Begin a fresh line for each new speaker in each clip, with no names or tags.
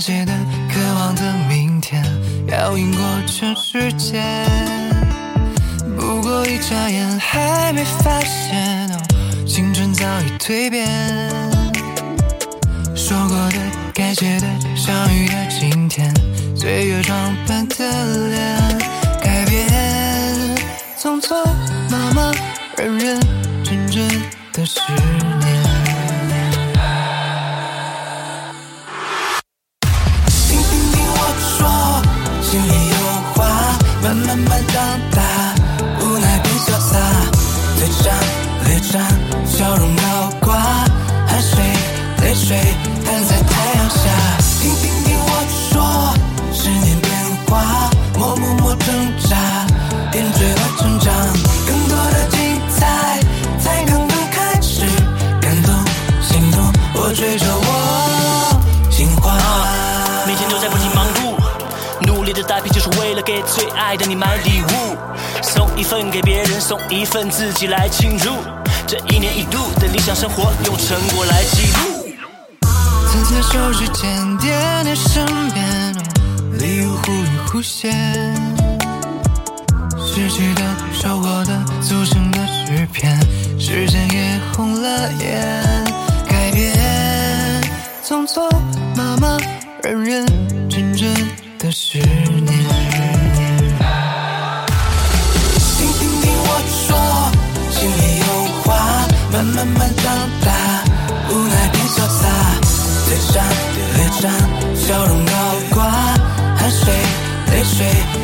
写的渴望的明天，要赢过全世界。不过一眨眼，还没发现，哦，青春早已蜕变。说过的，该写的，相遇的今天，岁月装扮的脸，改变，匆匆忙忙，认认真真的十年。
一份自己来庆祝。这一年一度的理想生活，用成果来记录。
曾牵手，指尖点点身边，礼物忽隐忽现。失去的、收获的、组成的诗篇，时间也红了眼。改变，匆匆忙忙，人人。笑容高挂汗水泪水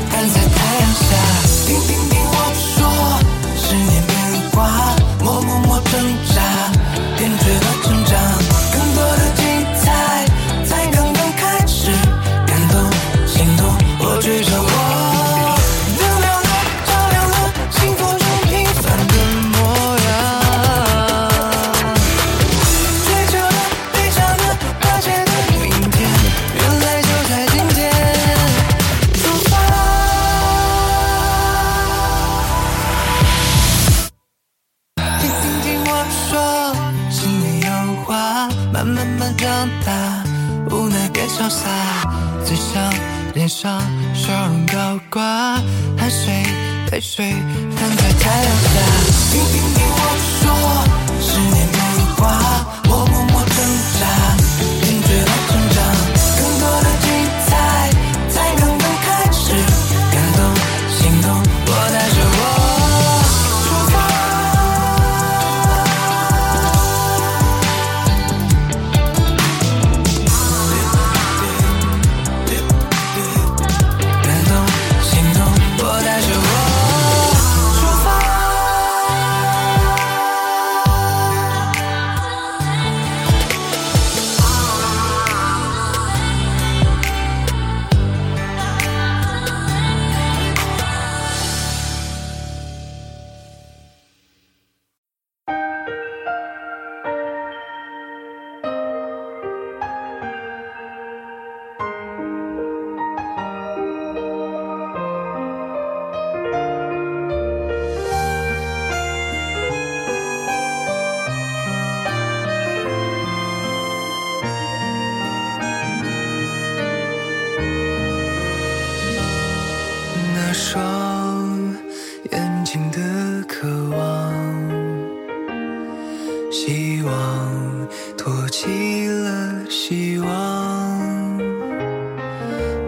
希望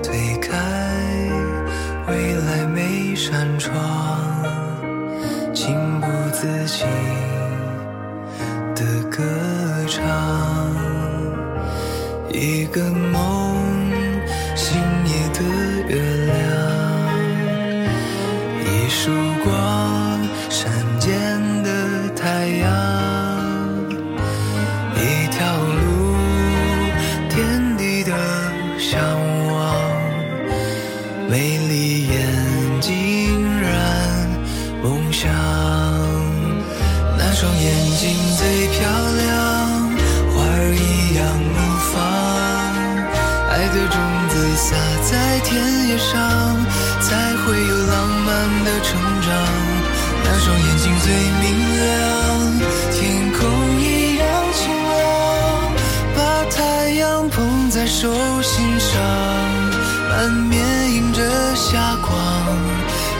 推开未来每扇窗情不自禁的歌唱一个梦。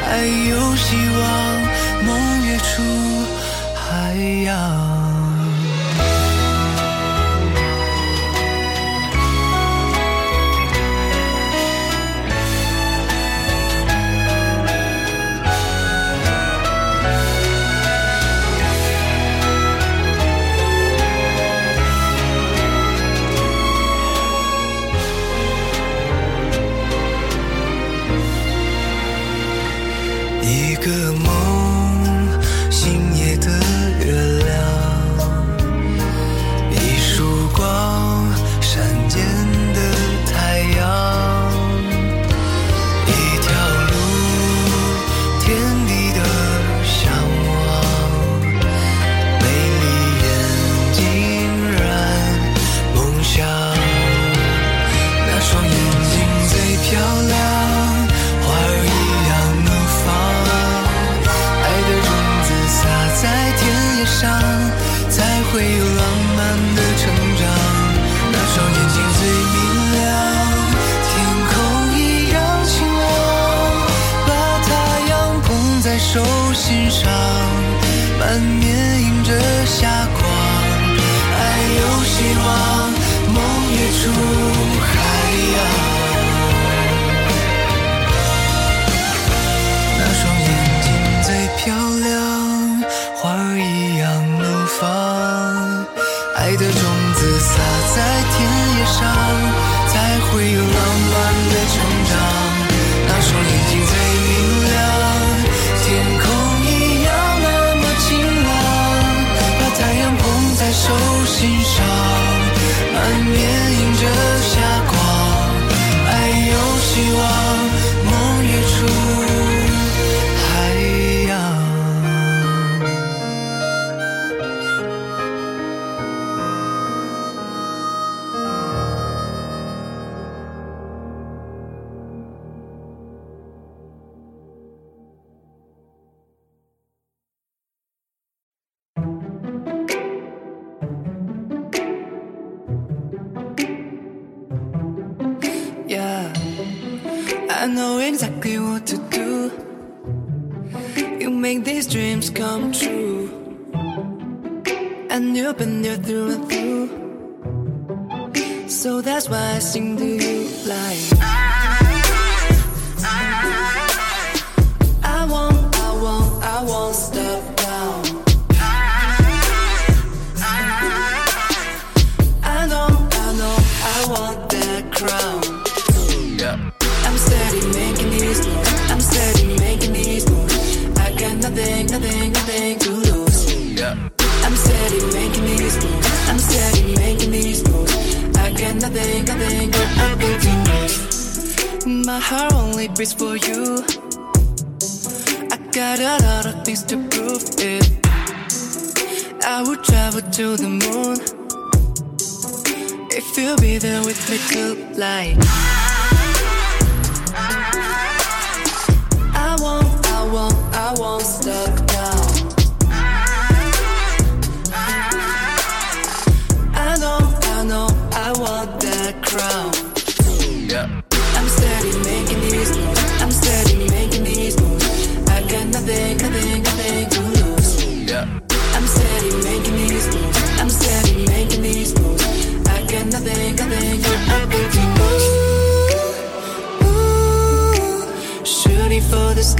还有希望，梦跃出海洋。会有浪漫的成长，那双眼睛最明亮，天空一样晴朗，把太阳捧在手心上，满面迎着霞光，爱有希望，梦也出。I know exactly what to do. You make these dreams come true. And you've been there through and through. So that's why I sing to you like. my heart only beats for you. I got a lot of things to prove it. I would travel to the moon if you'll be there with me tonight. I won't, I won't, I won't stop now. I know, I know, I want that crown.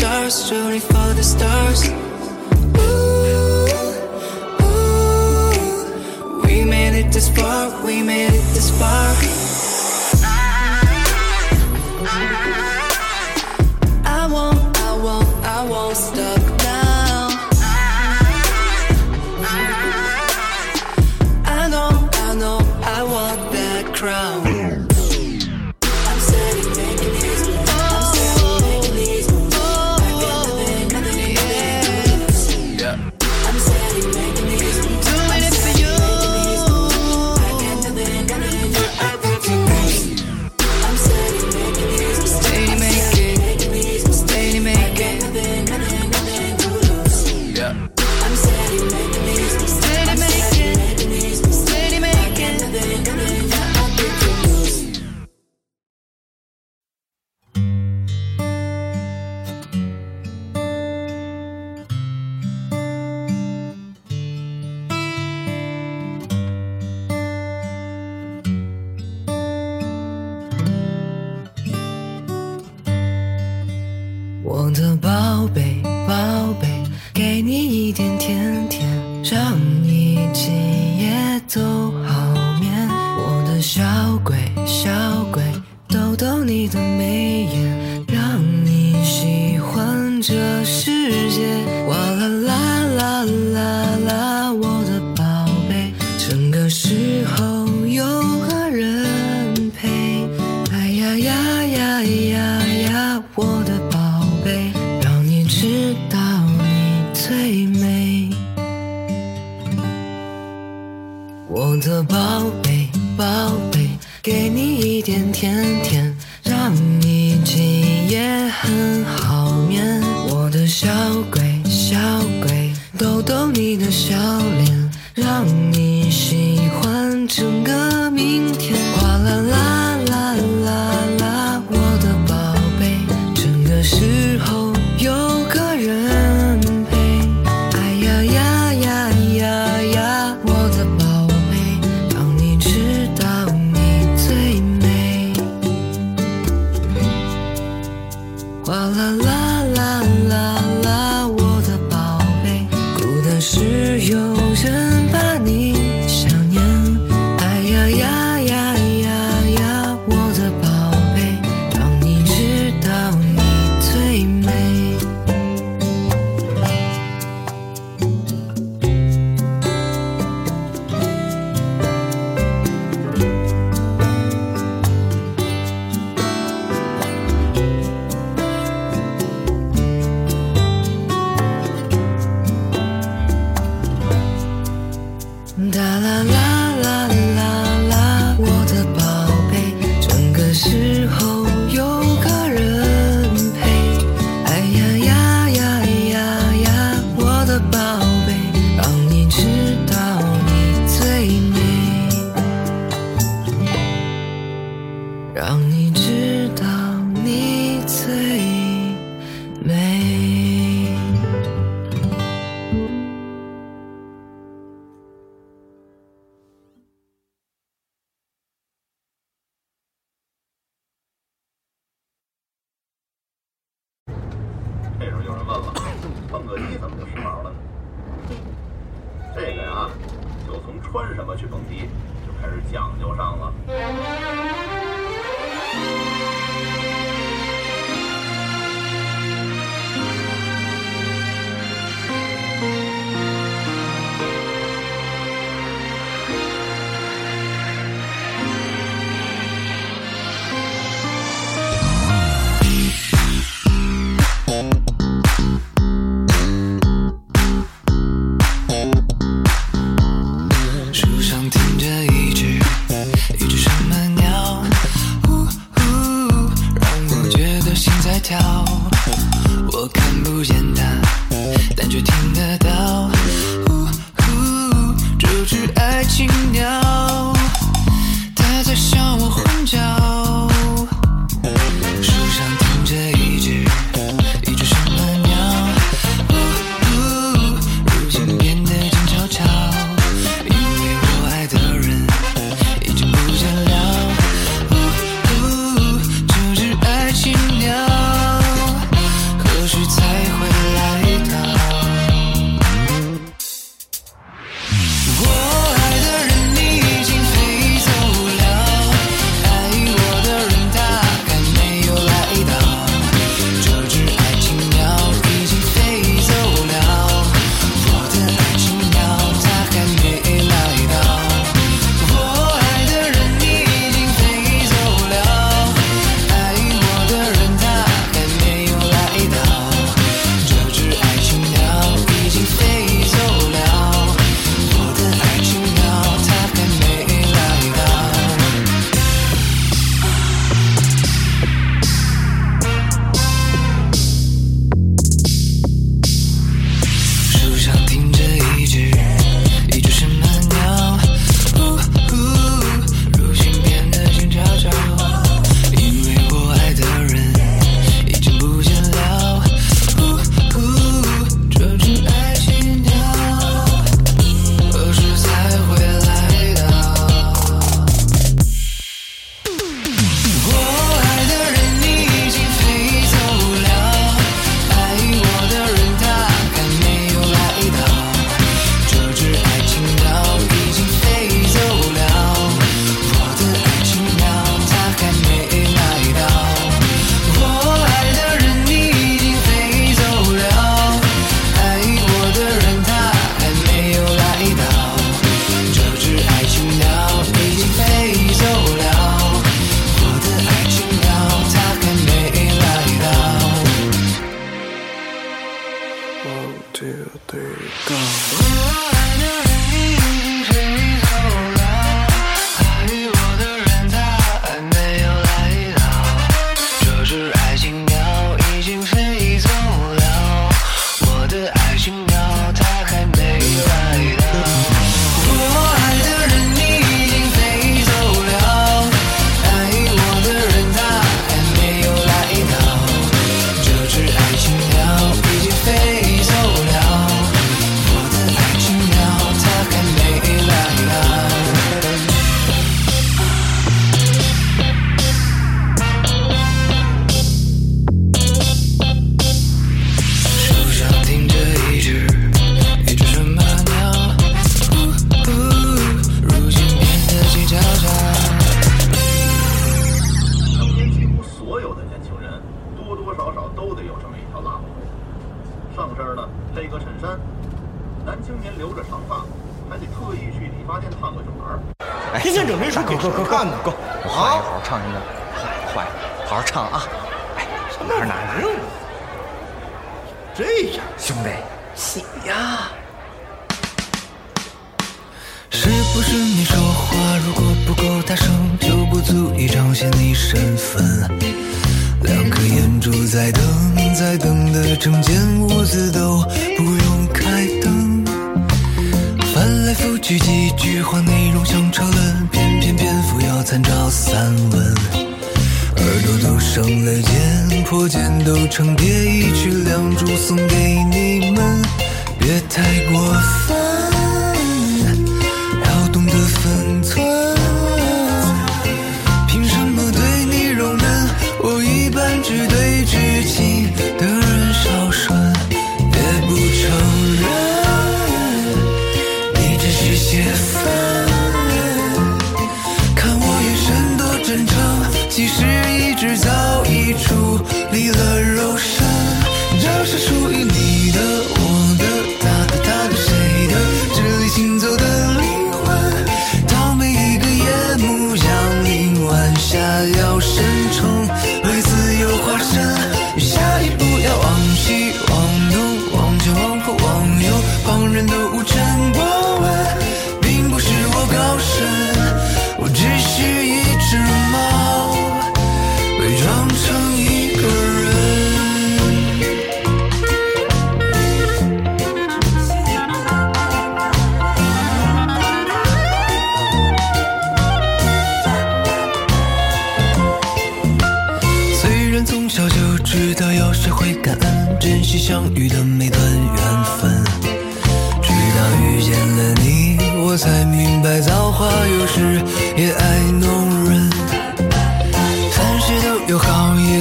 stars, shooting for the stars. Ooh, ooh, we made it this far, we made it this far. 蹦个迪怎么就时髦了？呢这个呀就从穿什么去蹦迪就开始讲究上了。
不
是你说话如果不够大声，就不足以彰显你身份。两颗眼珠在等，在等的整间屋子都不用开灯。翻来覆去几句话，内容像车轮，偏偏篇幅要参照散文。耳朵都生了茧，破茧都成蝶，一曲两祝送给你们，别太过分。下要深重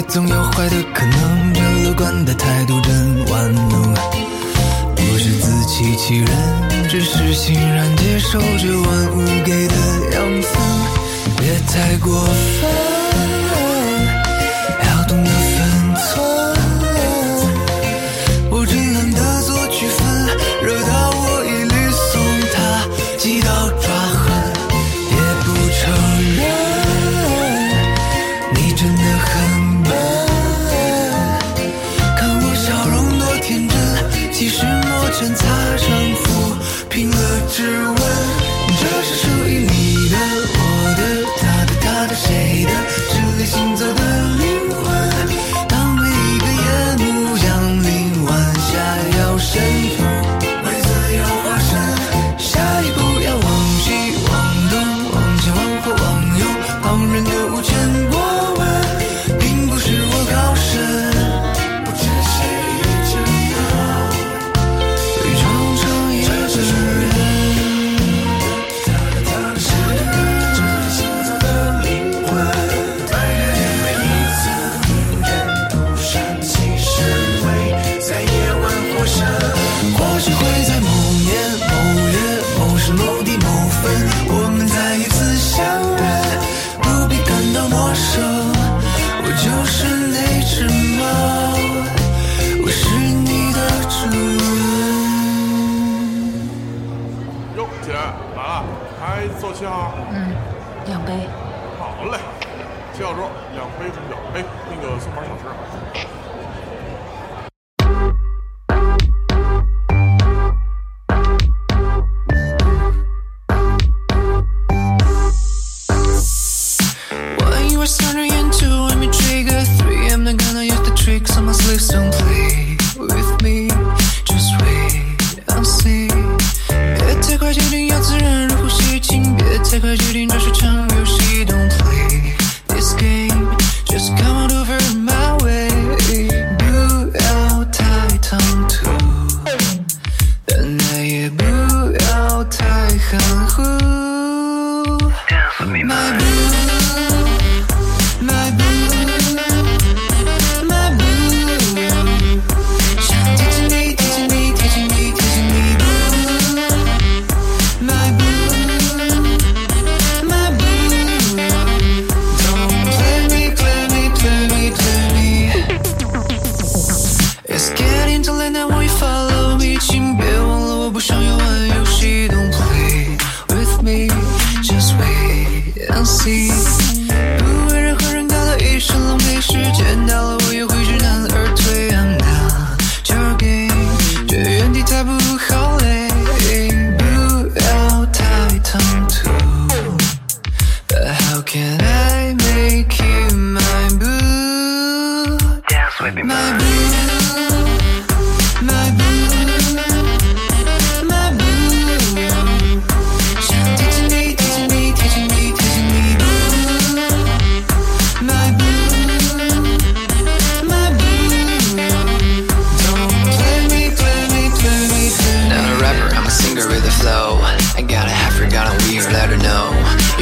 总有坏的可能，这乐观的态度真万能，不是自欺欺人，只是欣然接受这万物给的养分，别太过分。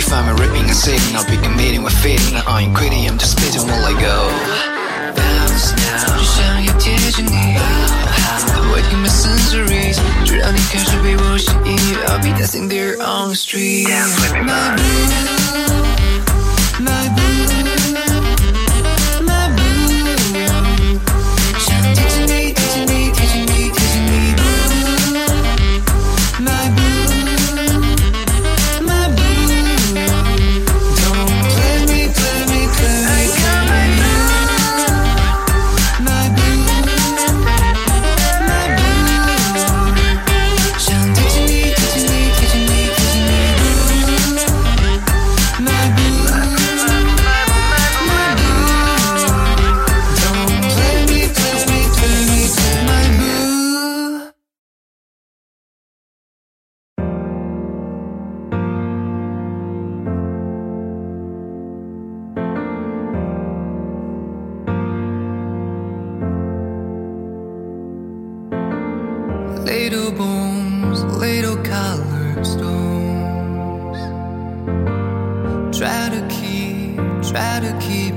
find me
ripping and sitting, I'll be committing with fitting. I ain't quitting, I'm just spitting while I go.
Bounce now. Waking my sensories, drowning cause will be you. I'll be dancing there on the street. Dance with me, my blue. keep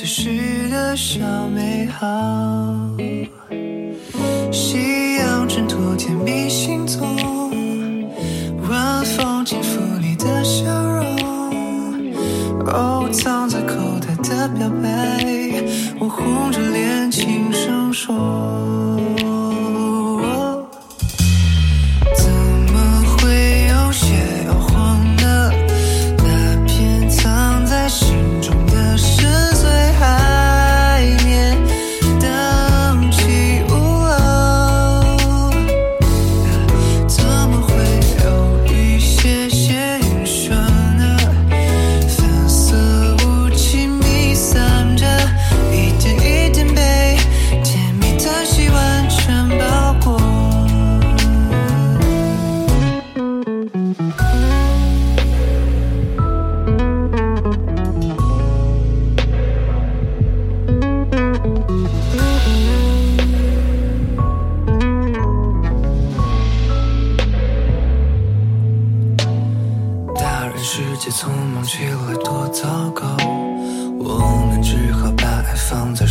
思时的小美好。夕阳衬托甜蜜行踪，晚风轻抚你的笑容。哦，藏在口袋的表白，我红着脸。想起来多糟糕我们只好把爱放在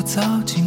不着急